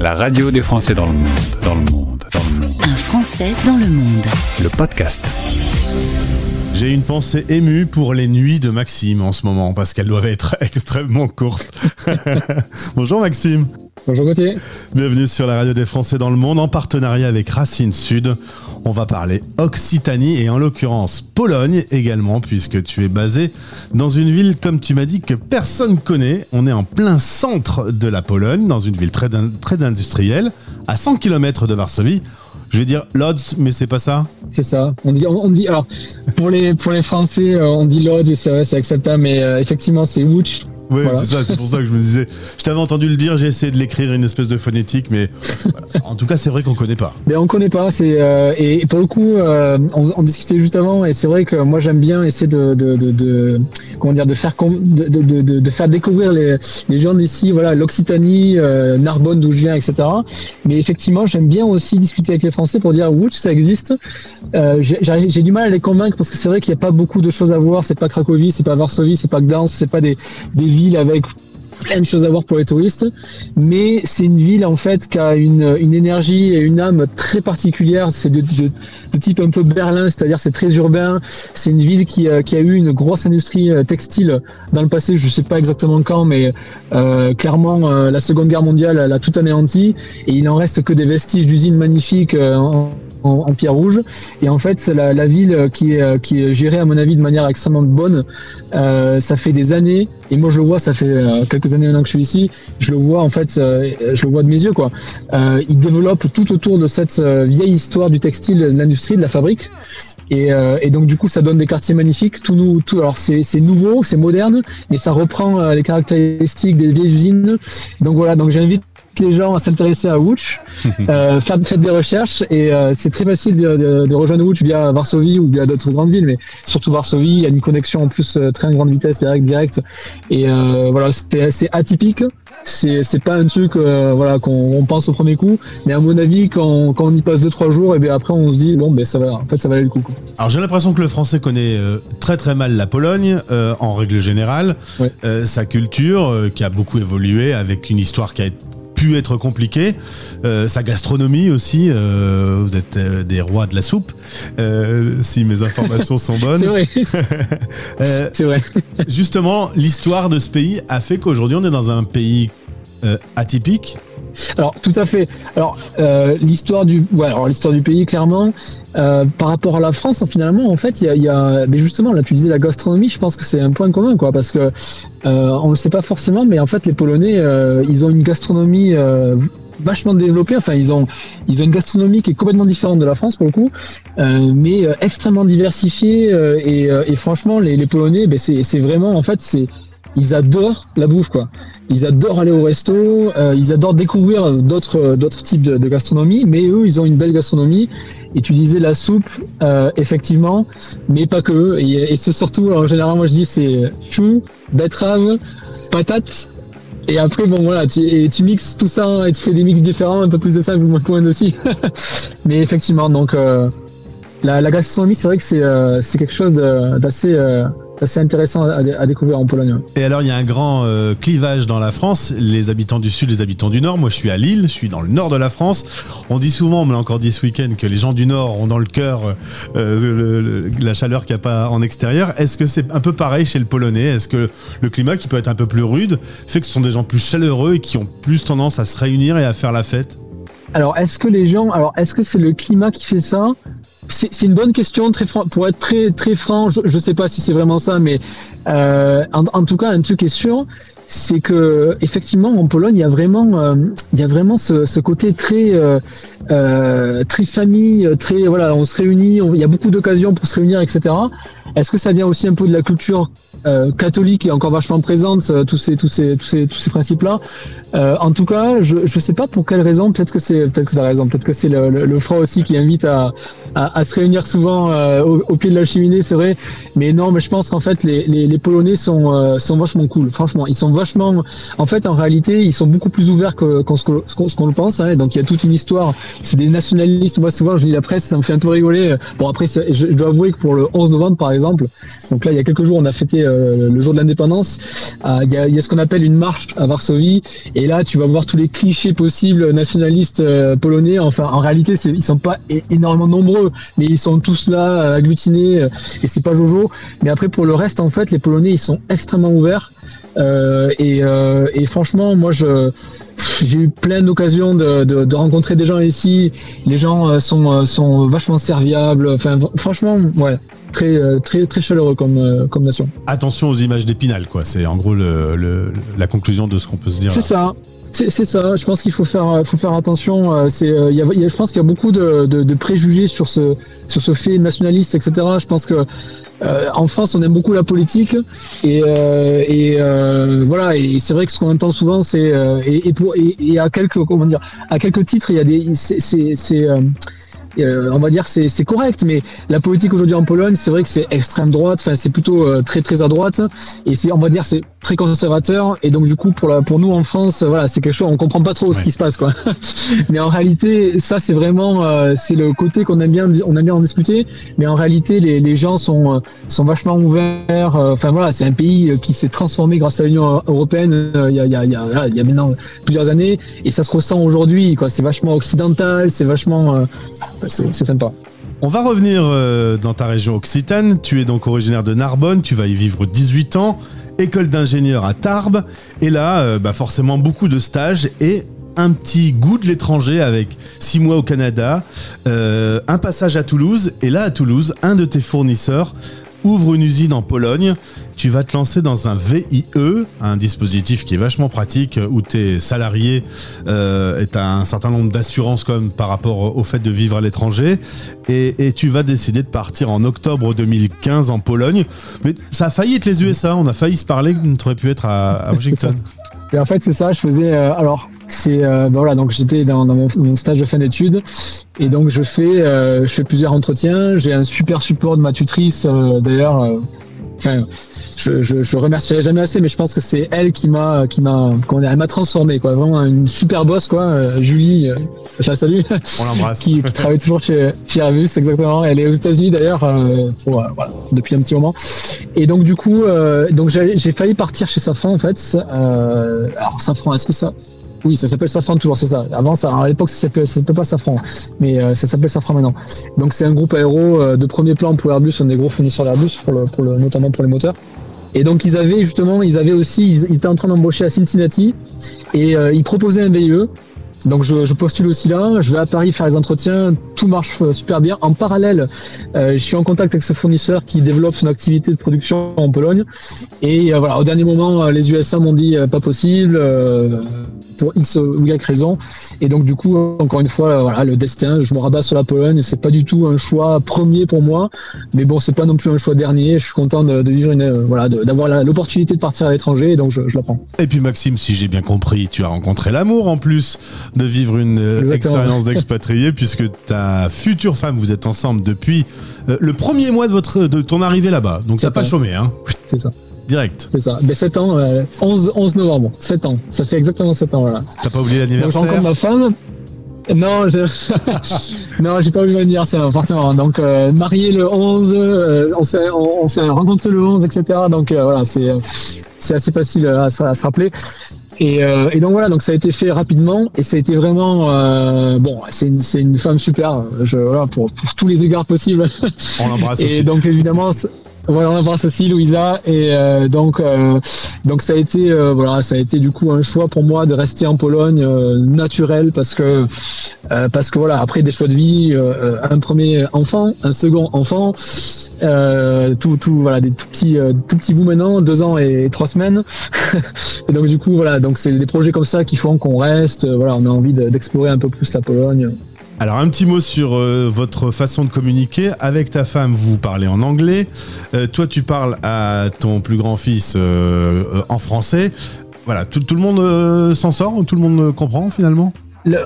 La radio des Français dans le monde, dans le monde, dans le monde. Un Français dans le monde. Le podcast. J'ai une pensée émue pour les nuits de Maxime en ce moment, parce qu'elles doivent être extrêmement courtes. Bonjour Maxime. Bonjour Gauthier. Bienvenue sur la radio des Français dans le monde en partenariat avec Racine Sud. On va parler Occitanie et en l'occurrence Pologne également puisque tu es basé dans une ville comme tu m'as dit que personne connaît. On est en plein centre de la Pologne dans une ville très, très industrielle à 100 km de Varsovie. Je vais dire Lodz, mais c'est pas ça? C'est ça. On dit, on, dit, alors pour les pour les Français, euh, on dit Lodz et c'est acceptable, mais euh, effectivement c'est Łódź oui, c'est ça, c'est pour ça que je me disais. Je t'avais entendu le dire, j'ai essayé de l'écrire une espèce de phonétique, mais en tout cas, c'est vrai qu'on connaît pas. Mais on connaît pas, c'est euh, et pour le coup, euh, on, discutait juste avant, et c'est vrai que moi j'aime bien essayer de, de, de, comment dire, de faire de, faire découvrir les, les gens d'ici, voilà, l'Occitanie, euh, Narbonne d'où je viens, etc. Mais effectivement, j'aime bien aussi discuter avec les Français pour dire, ouch, ça existe. j'ai du mal à les convaincre parce que c'est vrai qu'il n'y a pas beaucoup de choses à voir. C'est pas Cracovie, c'est pas Varsovie, c'est pas Gdansk, c'est pas des, des avec plein de choses à voir pour les touristes, mais c'est une ville en fait qui a une, énergie et une âme très particulière. C'est de, type un peu Berlin, c'est-à-dire c'est très urbain. C'est une ville qui, euh, a eu une grosse industrie euh, textile dans le passé. Je sais pas exactement quand, mais euh, clairement la Seconde Guerre mondiale elle a tout anéanti et il en reste que des vestiges d'usines magnifiques. En, en, pierre rouge. Et en fait, c'est la, la, ville qui est, qui est gérée, à mon avis, de manière extrêmement bonne. Euh, ça fait des années, et moi je le vois, ça fait euh, quelques années maintenant que je suis ici, je le vois en fait, euh, je le vois de mes yeux. quoi. Euh, ils développent tout autour de cette vieille histoire du textile, de l'industrie, de la fabrique. Et, et, donc du coup, ça donne des quartiers magnifiques. Tout nous, tout, alors c'est nouveau, c'est moderne, mais ça reprend les caractéristiques des vieilles usines. Donc voilà, donc j'invite les gens à s'intéresser à Łódź, euh, faire, des recherches et euh, c'est très facile de, de, rejoindre Łódź via Varsovie ou via d'autres grandes villes, mais surtout Varsovie, il y a une connexion en plus euh, très grande vitesse direct direct et euh, voilà c'est atypique. C'est c'est pas un truc voilà qu'on pense au premier coup, mais à mon avis quand, quand on y passe deux trois jours et bien après on se dit bon ben ça va en fait ça valait le coup. Alors j'ai l'impression que le français connaît très très mal la Pologne en règle générale, sa culture qui a beaucoup évolué avec une histoire qui a été pu être compliqué. Euh, sa gastronomie aussi, euh, vous êtes euh, des rois de la soupe, si mes informations sont bonnes. C'est vrai. C'est vrai. Justement, l'histoire de ce pays a fait qu'aujourd'hui on est dans un pays atypique alors tout à fait. Alors euh, l'histoire du, l'histoire du pays clairement euh, par rapport à la France, finalement en fait il y a, y a, mais justement là tu disais la gastronomie, je pense que c'est un point commun quoi parce que euh, on le sait pas forcément, mais en fait les Polonais euh, ils ont une gastronomie vachement développée. Enfin, ils ont, ils ont une gastronomie qui est complètement différente de la France pour le coup, mais extrêmement diversifiée. Et, et, franchement, les, les Polonais, ben c'est vraiment en fait, c'est ils adorent la bouffe quoi. Ils adorent aller au resto, euh, ils adorent découvrir d'autres d'autres types de, gastronomie, mais eux ils ont une belle gastronomie. Et tu disais la soupe, euh, effectivement, mais pas que. Et, et c'est surtout, en général, moi je dis c'est chou, betterave, patate. Et après, bon voilà, tu, et tu mixes tout ça et tu fais des mix différents, un peu plus de ça, moins de aussi. mais effectivement, donc euh, la, la, gastronomie, c'est vrai que c'est euh, quelque chose d'assez c'est intéressant à, découvrir en Pologne. Et alors, il y a un grand euh, clivage dans la France, les habitants du Sud, les habitants du Nord. Moi, je suis à Lille, je suis dans le Nord de la France. On dit souvent, on me l'a encore dit ce week-end, que les gens du Nord ont dans le cœur euh, la chaleur qu'il n'y a pas en extérieur. Est-ce que c'est un peu pareil chez le Polonais? Est-ce que le climat, qui peut être un peu plus rude, fait que ce sont des gens plus chaleureux et qui ont plus tendance à se réunir et à faire la fête? Alors, est-ce que les gens, alors, est-ce que c'est le climat qui fait ça? C'est une bonne question, pour être très très franc, je ne sais pas si c'est vraiment ça, mais euh, en, tout cas, un truc est sûr, c'est que effectivement en Pologne, il y a vraiment, euh, il y a vraiment ce, côté très euh, très famille, très voilà, on se réunit, il y a beaucoup d'occasions pour se réunir, etc. Est-ce que ça vient aussi un peu de la culture catholique est encore vachement présente, tous ces tous ces tous ces tous ces principes-là? Euh, en tout cas, je je sais pas pour quelle raison. Peut-être que c'est peut-être que c'est la raison. Peut-être que c'est le, le, froid aussi qui invite à à, à se réunir souvent euh, au, pied de la cheminée, c'est vrai. Mais non, mais je pense qu'en fait les, les, les Polonais sont euh, sont vachement cool. Franchement, ils sont vachement. En fait, en réalité, ils sont beaucoup plus ouverts que qu'on ce qu'on le pense. Hein. Donc il y a toute une histoire. C'est des nationalistes. Moi souvent je lis la presse, ça me fait un peu rigoler. Bon après, je dois avouer que pour le 11 novembre par exemple, donc là il y a quelques jours on a fêté euh, le jour de l'indépendance, euh, il y, a, y, a, ce qu'on appelle une marche à Varsovie. Et là, tu vas voir tous les clichés possibles nationalistes euh, polonais. Enfin, en réalité, ils sont pas énormément nombreux, mais ils sont tous là, euh, agglutinés, euh, et c'est pas Jojo. Mais après, pour le reste, en fait, les Polonais, ils sont extrêmement ouverts. Et, franchement, moi, j'ai eu plein d'occasions de, de, rencontrer des gens ici. Les gens sont, sont vachement serviables. Enfin, franchement, ouais, très, euh, très, très chaleureux comme, euh, comme nation. Attention aux images d'épinal, quoi. C'est en gros le, le- la conclusion de ce qu'on peut se dire. C'est ça. C'est ça. Je pense qu'il faut faire, faut faire attention. Euh, C'est, euh, il y a, je pense qu'il y a beaucoup de, de, de préjugés sur ce, sur ce fait nationaliste, etc. Je pense que euh, en France, on aime beaucoup la politique et, euh, et euh, voilà. Et c'est vrai que ce qu'on entend souvent, c'est euh, et, et pour et, et à quelques comment dire, à quelques titres, il y a des, c'est, euh, on va dire c'est c'est correct, mais la politique aujourd'hui en Pologne, c'est vrai que c'est extrême droite, enfin c'est plutôt euh, très très à droite, et c'est on va dire c'est très conservateur, et donc du coup pour la, pour nous en France, voilà c'est quelque chose on comprend pas trop ce qui se passe quoi. mais en réalité ça c'est vraiment euh, c'est le côté qu'on aime bien on aime bien en discuter, mais en réalité les, les gens sont euh, sont vachement ouverts, euh, enfin voilà c'est un pays qui s'est transformé grâce à l'Union européenne il y a il y a il y a, voilà, il y a maintenant plusieurs années, et ça se ressent aujourd'hui quoi. C'est vachement occidental, c'est vachement euh, c'est sympa. On va revenir euh, dans ta région occitane. Tu es donc originaire de Narbonne, tu vas y vivre 18 ans, école d'ingénieur à Tarbes, et là, euh, bah forcément beaucoup de stages et un petit goût de l'étranger avec 6 mois au Canada, euh, un passage à Toulouse, et là à Toulouse, un de tes fournisseurs ouvre une usine en Pologne. Tu vas te lancer dans un VIE, un dispositif qui est vachement pratique, où tes salariés euh, et tu as un certain nombre d'assurances quand même par rapport au fait de vivre à l'étranger. Et, tu vas décider de partir en octobre 2015 en Pologne. Mais ça a failli être les USA, on a failli se parler tu aurais pu être à, Washington. Et en fait, c'est ça. Je faisais. euh, alors, c'est euh, ben voilà. Donc, j'étais dans, mon, stage de fin d'études, et donc je fais, euh, je fais plusieurs entretiens. J'ai un super support de ma tutrice, euh, d'ailleurs. euh, je, je, je remercierai jamais assez, mais je pense que c'est elle qui m'a, qui m'a, elle m'a transformé, quoi. Vraiment une super boss, quoi. euh, Julie, euh, je la salue. On l'embrasse. qui, qui travaille toujours chez, chez Airbus, exactement. Elle est aux États-Unis d'ailleurs euh, pour, euh, voilà, depuis un petit moment. Et donc du coup, euh, donc j'ai failli partir chez Safran en fait. Alors Safran, est-ce que ça Oui, ça s'appelle Safran toujours, c'est ça. Avant, ça, à l'époque, ça s'appelait pas Safran, mais euh, ça s'appelle Safran maintenant. Donc c'est un groupe aéro euh, de premier plan pour Airbus, un des gros fournisseurs d'Airbus, pour le, pour le, notamment pour les moteurs. Et donc ils avaient justement, ils avaient aussi, ils, étaient en train d'embaucher à Cincinnati et euh, ils proposaient un VIE. Donc je, je postule aussi là, je vais à Paris faire les entretiens, tout marche euh, super bien. En parallèle, euh, je suis en contact avec ce fournisseur qui développe son activité de production en Pologne. Et euh, voilà, au dernier moment, euh, les USA m'ont dit euh, pas possible pour X ou Y raison. Et donc du coup, encore une fois, euh, voilà, le destin, je me rabats sur la Pologne. C'est pas du tout un choix premier pour moi, mais bon, c'est pas non plus un choix dernier. Je suis content de, de vivre une, euh, voilà, d'avoir l'opportunité de partir à l'étranger, et donc je, je la prends. Et puis Maxime, si j'ai bien compris, tu as rencontré l'amour en plus de vivre une euh, Exactement. expérience d'expatrié puisque ta future femme, vous êtes ensemble depuis le premier mois de votre de ton arrivée là-bas. Donc t'as pas chômé, hein C'est ça. Direct. C'est ça. Ben, 7 ans, euh, 11, 11 novembre. 7 ans. Ça fait exactement 7 ans, voilà. T'as pas oublié Donc, l'anniversaire rencontre ma femme. Non, je... non, j'ai pas eu l'anniversaire, forcément. Donc, euh, marié le 11, euh, on s'est, on, on s'est rencontré le 11, etc. Donc, euh, voilà, c'est, euh, c'est assez facile à, se- à se rappeler. Et, euh, et donc voilà, donc ça a été fait rapidement et ça a été vraiment euh, bon. C'est une, c'est une femme super, je, voilà, pour, pour tous les égards possibles. On l'embrasse Et aussi. donc évidemment, voilà, on embrasse aussi Louisa. Et euh, donc, euh, donc ça a été, euh, voilà, ça a été du coup un choix pour moi de rester en Pologne euh, naturel parce que euh, parce que voilà, après des choix de vie, euh, un premier enfant, un second enfant, tout, tout, voilà, des tout petits, tout petits bouts maintenant, deux ans et trois semaines. et donc du coup, voilà, donc c'est des projets comme ça qui font qu'on reste. voilà, on a envie de- d'explorer un peu plus la Pologne. Alors un petit mot sur euh, votre façon de communiquer. Avec ta femme, vous parlez en anglais. Euh, toi, tu parles à ton plus grand fils euh, en français. Voilà, tout, le monde s'en sort, tout le monde comprend finalement?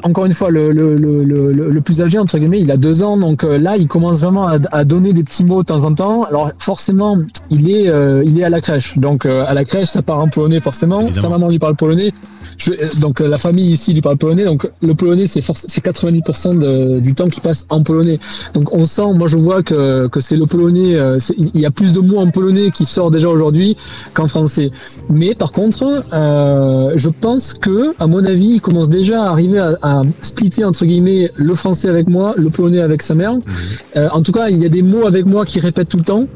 Encore une fois, le, le, le, le, plus âgé, entre guillemets, il a deux ans, donc euh, là, il commence vraiment à, à, donner des petits mots de temps en temps. Alors forcément, il est, euh, il est à la crèche, donc euh, à la crèche, ça part en polonais forcément. Sa maman lui parle polonais. Je, donc la famille ici lui parle polonais, donc le polonais, c'est c'est 90% du temps qui passe en polonais. Donc on sent, moi je vois que, que c'est le polonais, il y a plus de mots en polonais qui sortent déjà aujourd'hui qu'en français. Mais par contre, je pense que, à mon avis, il commence déjà à arriver à, splitter entre guillemets le français avec moi, le polonais avec sa mère. Mhm. Euh, en tout cas, il y a des mots avec moi qui répètent tout le temps.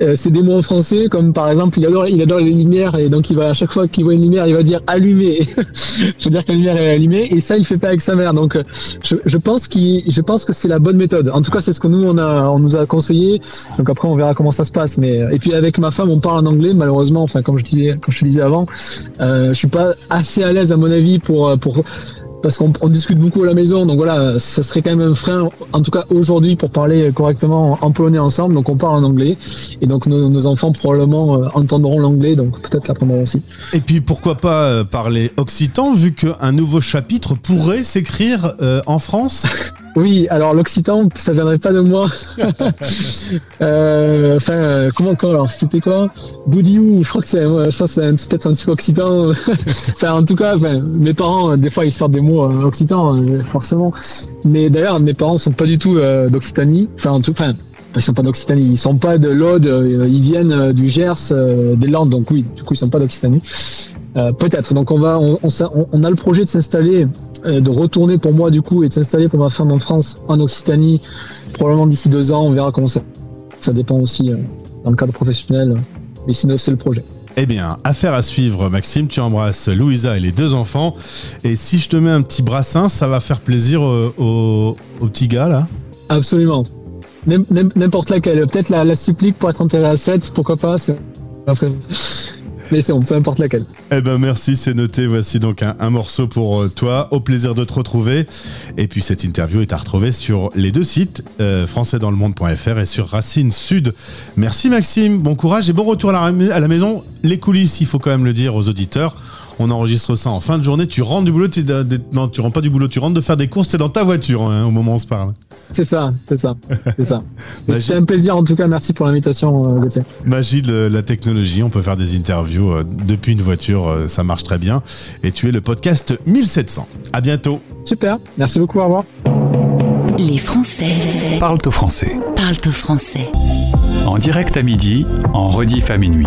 Euh, c'est des mots en français, comme par exemple, il adore, il adore les lumières et donc il va à chaque fois qu'il voit une lumière, il va dire allumer. je veux dire que la lumière est allumée et ça, il fait pas avec sa mère. Donc, euh, je, je pense qu'il, je pense que c'est la bonne méthode. En tout cas, c'est ce que nous on a, on nous a conseillé. Donc après, on verra comment ça se passe. Mais et puis avec ma femme, on parle en anglais. Malheureusement, enfin comme je disais, comme je te disais avant, euh, je suis pas assez à l'aise à mon avis pour pour parce qu'on discute beaucoup à la maison, donc voilà, ça serait quand même un frein, en tout cas aujourd'hui, pour parler correctement en polonais ensemble, donc on parle en anglais, et donc nos, enfants probablement euh, entendront l'anglais, donc peut-être l'apprendront aussi. Et puis pourquoi pas euh, parler occitan, vu qu'un nouveau chapitre pourrait s'écrire euh, en France? Oui, alors l'occitan, ça viendrait pas de moi. euh, enfin, euh, comment encore alors C'était quoi? Boudiou, je crois que c'est ça, c'est peut-être un petit occitan. enfin, en tout cas, mes parents, des fois, ils sortent des mots euh, occitans, euh, forcément. Mais d'ailleurs, mes parents sont pas du tout d'Occitanie. Enfin, en tout, enfin, ils sont pas d'Occitanie, ils sont pas de l'Aude, ils viennent du Gers, des Landes, donc oui, du coup, ils sont pas d'Occitanie. Euh, peut-être. Donc on va, on, on, a le projet de s'installer, euh, de retourner pour moi du coup et de s'installer pour ma femme en France, en Occitanie, probablement d'ici deux ans. On verra comment ça. Ça dépend aussi euh, dans le cadre professionnel. Mais sinon c'est le projet. Eh bien, affaire à suivre, Maxime. Tu embrasses Louisa et les deux enfants. Et si je te mets un petit brassin, ça va faire plaisir au, petit gars là? Absolument. N'importe laquelle. Peut-être la, la, supplique pour être enterré à 7, pourquoi pas. Mais c'est peu importe laquelle. Eh ben merci, c'est noté. Voici donc un, morceau pour euh, toi. Au plaisir de te retrouver. Et puis cette interview est à retrouver sur les deux sites, euh, françaisdanslemonde.fr et sur Racine Sud. Merci Maxime, bon courage et bon retour à la, à la maison. Les coulisses, il faut quand même le dire aux auditeurs on enregistre ça en fin de journée, tu rentres du boulot, non, tu rentres pas du boulot, tu rentres de faire des courses, es dans ta voiture hein, au moment où on se parle. C'est ça, c'est ça, c'est ça. c'est un plaisir en tout cas, merci pour l'invitation euh, Gauthier. Magie de la technologie, on peut faire des interviews euh, depuis une voiture, euh, ça marche très bien. Et tu es le podcast 1700. À bientôt. Super, merci beaucoup, au revoir. Les Français parlent au français. Parlent au français. En direct à midi, en rediff à minuit